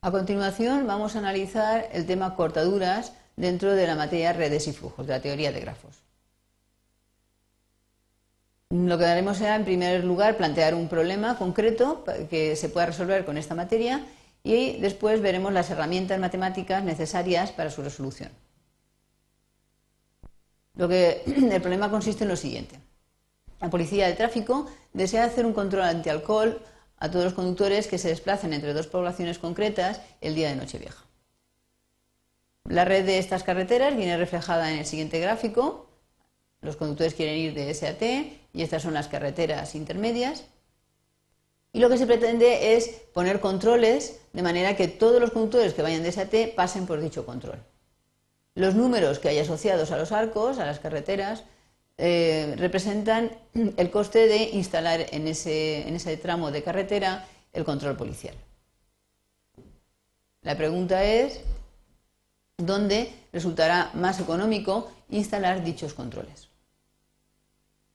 A continuación vamos a analizar el tema cortaduras dentro de la materia redes y flujos, de la teoría de grafos. Lo que haremos será, en primer lugar, plantear un problema concreto que se pueda resolver con esta materia y después veremos las herramientas matemáticas necesarias para su resolución. el problema consiste en lo siguiente. La policía de tráfico desea hacer un control antialcohol a todos los conductores que se desplacen entre dos poblaciones concretas el día de Nochevieja. La red de estas carreteras viene reflejada en el siguiente gráfico. Los conductores quieren ir de S a T y estas son las carreteras intermedias. Y lo que se pretende es poner controles de manera que todos los conductores que vayan de S a T pasen por dicho control. Los números que hay asociados a los arcos, a las carreteras, eh, representan el coste de instalar en ese, en ese tramo de carretera el control policial. La pregunta es, ¿dónde resultará más económico instalar dichos controles?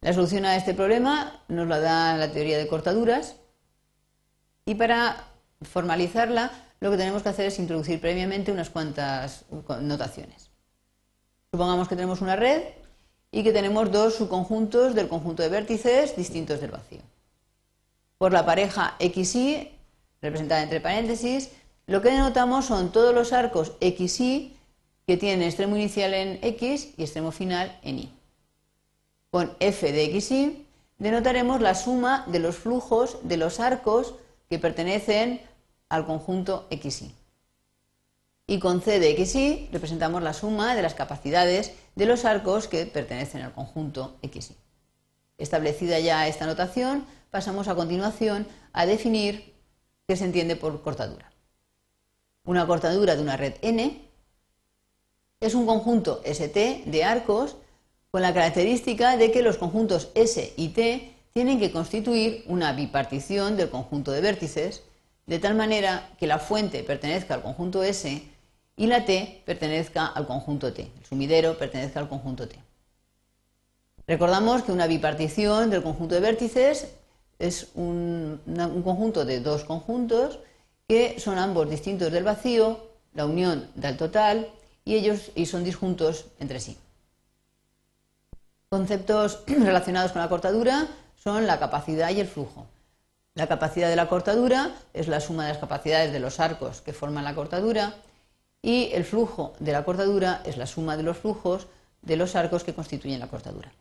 La solución a este problema nos la da la teoría de cortaduras y para formalizarla lo que tenemos que hacer es introducir previamente unas cuantas notaciones. Supongamos que tenemos una red y que tenemos dos subconjuntos del conjunto de vértices distintos del vacío. Por la pareja XY, representada entre paréntesis, lo que denotamos son todos los arcos XY que tienen extremo inicial en X y extremo final en Y. Con F de XY denotaremos la suma de los flujos de los arcos que pertenecen al conjunto XY y con C de representamos la suma de las capacidades de los arcos que pertenecen al conjunto XY. Establecida ya esta notación, pasamos a continuación a definir qué se entiende por cortadura. Una cortadura de una red N es un conjunto ST de arcos con la característica de que los conjuntos S y T tienen que constituir una bipartición del conjunto de vértices, de tal manera que la fuente pertenezca al conjunto S y la T pertenezca al conjunto T, el sumidero pertenezca al conjunto T. Recordamos que una bipartición del conjunto de vértices es un, conjunto de dos conjuntos que son ambos distintos del vacío, la unión del total y ellos y son disjuntos entre sí. Conceptos relacionados con la cortadura son la capacidad y el flujo. La capacidad de la cortadura es la suma de las capacidades de los arcos que forman la cortadura y el flujo de la cortadura es la suma de los flujos de los arcos que constituyen la cortadura.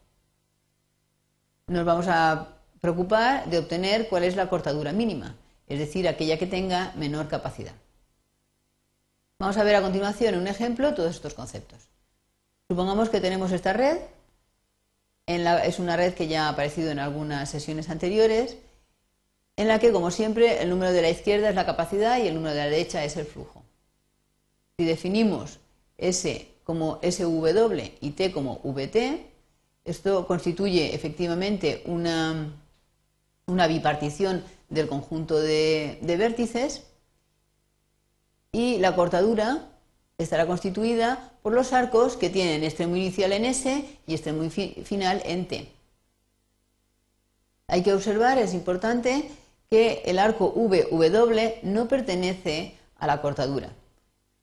Nos vamos a preocupar de obtener cuál es la cortadura mínima, es decir, aquella que tenga menor capacidad. Vamos a ver a continuación un ejemplo todos estos conceptos. Supongamos que tenemos esta red, es una red que ya ha aparecido en algunas sesiones anteriores, en la que, como siempre, el número de la izquierda es la capacidad y el número de la derecha es el flujo. Si definimos S como SW y T como VT, esto constituye efectivamente una, una bipartición del conjunto de, vértices y la cortadura estará constituida por los arcos que tienen extremo inicial en S y extremo final en T. Hay que observar, es importante, que el arco VW no pertenece a la cortadura.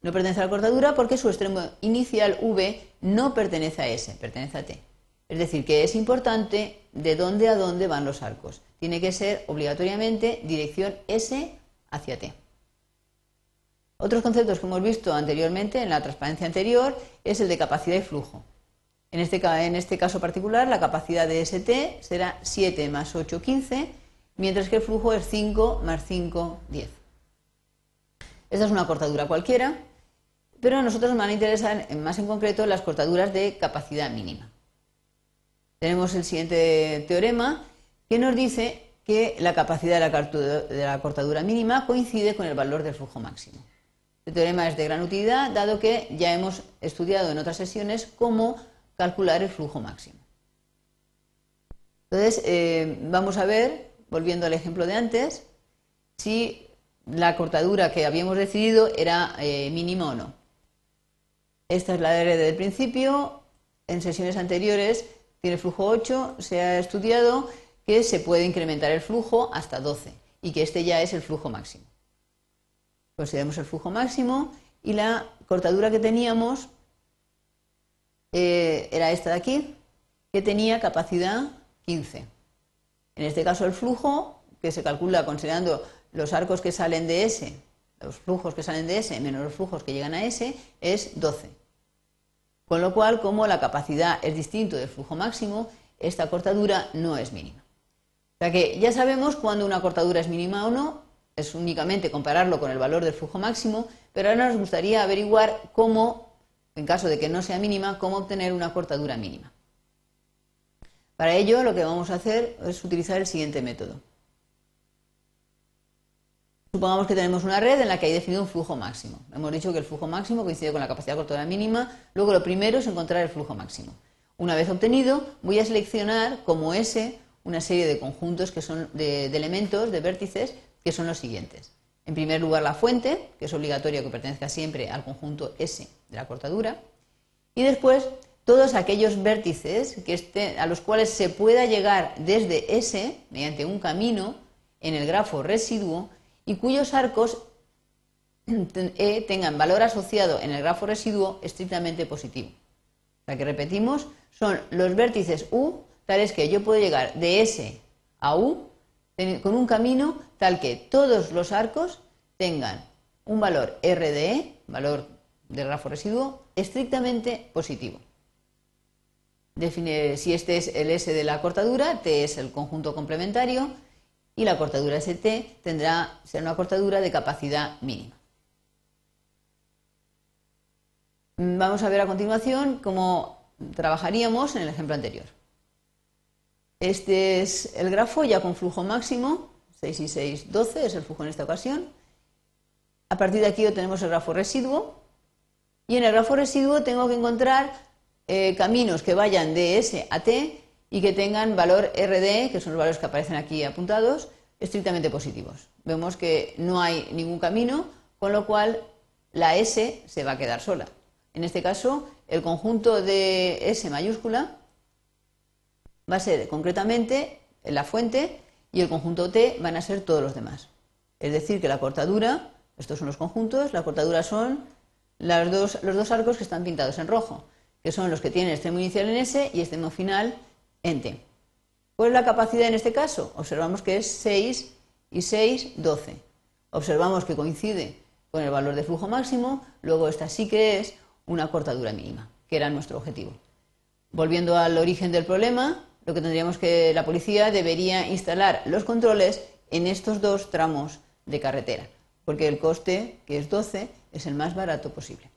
No pertenece a la cortadura porque su extremo inicial V no pertenece a S, pertenece a T. Es decir, que es importante de dónde a dónde van los arcos. Tiene que ser obligatoriamente dirección S hacia T. Otros conceptos que hemos visto anteriormente en la transparencia anterior es el de capacidad y flujo. En este, en este caso particular, la capacidad de ST será 7 más 8, 15, mientras que el flujo es 5 más 5, 10. Esta es una cortadura cualquiera, pero a nosotros nos van a interesar más en concreto las cortaduras de capacidad mínima. Tenemos el siguiente teorema que nos dice que la capacidad de la cortadura mínima coincide con el valor del flujo máximo. Este teorema es de gran utilidad, dado que ya hemos estudiado en otras sesiones cómo calcular el flujo máximo. Entonces, eh, vamos a ver, volviendo al ejemplo de antes, si la cortadura que habíamos decidido era eh, mínima o no. Esta es la R del principio. En sesiones anteriores tiene flujo 8. Se ha estudiado que se puede incrementar el flujo hasta 12 y que este ya es el flujo máximo. Consideramos el flujo máximo y la cortadura que teníamos eh, era esta de aquí, que tenía capacidad 15. En este caso el flujo, que se calcula considerando los arcos que salen de S, los flujos que salen de S menos los flujos que llegan a S, es 12. Con lo cual, como la capacidad es distinto del flujo máximo, esta cortadura no es mínima. O sea que ya sabemos cuándo una cortadura es mínima o no, es únicamente compararlo con el valor del flujo máximo, pero ahora nos gustaría averiguar cómo, en caso de que no sea mínima, cómo obtener una cortadura mínima. Para ello, lo que vamos a hacer es utilizar el siguiente método. Supongamos que tenemos una red en la que hay definido un flujo máximo. Hemos dicho que el flujo máximo coincide con la capacidad cortadora mínima. Luego lo primero es encontrar el flujo máximo. Una vez obtenido, voy a seleccionar como S una serie de conjuntos que son de, elementos, de vértices, que son los siguientes. En primer lugar, la fuente, que es obligatorio que pertenezca siempre al conjunto S de la cortadura. Y después, todos aquellos vértices que a los cuales se pueda llegar desde S, mediante un camino, en el grafo residuo, y cuyos arcos E tengan valor asociado en el grafo residuo estrictamente positivo. O sea que repetimos, son los vértices U tales que yo puedo llegar de S a U con un camino tal que todos los arcos tengan un valor RDE, valor del grafo residuo, estrictamente positivo. Define si este es el S de la cortadura, T es el conjunto complementario, y la cortadura ST tendrá, será una cortadura de capacidad mínima. Vamos a ver a continuación cómo trabajaríamos en el ejemplo anterior. Este es el grafo ya con flujo máximo, 6 y 6, 12 es el flujo en esta ocasión. A partir de aquí obtenemos el grafo residuo y en el grafo residuo tengo que encontrar eh, caminos que vayan de S a T y que tengan valor RD, que son los valores que aparecen aquí apuntados, estrictamente positivos. Vemos que no hay ningún camino, con lo cual la S se va a quedar sola. En este caso, el conjunto de S mayúscula va a ser concretamente la fuente y el conjunto T van a ser todos los demás. Es decir, que la cortadura, estos son los conjuntos, la cortadura son dos, los dos arcos que están pintados en rojo, que son los que tienen extremo inicial en S y extremo final en T. ¿Cuál es la capacidad en este caso? Observamos que es 6 y 6, 12. Observamos que coincide con el valor de flujo máximo, luego esta sí que es una cortadura mínima, que era nuestro objetivo. Volviendo al origen del problema, lo que tendríamos que la policía debería instalar los controles en estos dos tramos de carretera, porque el coste, que es 12, es el más barato posible.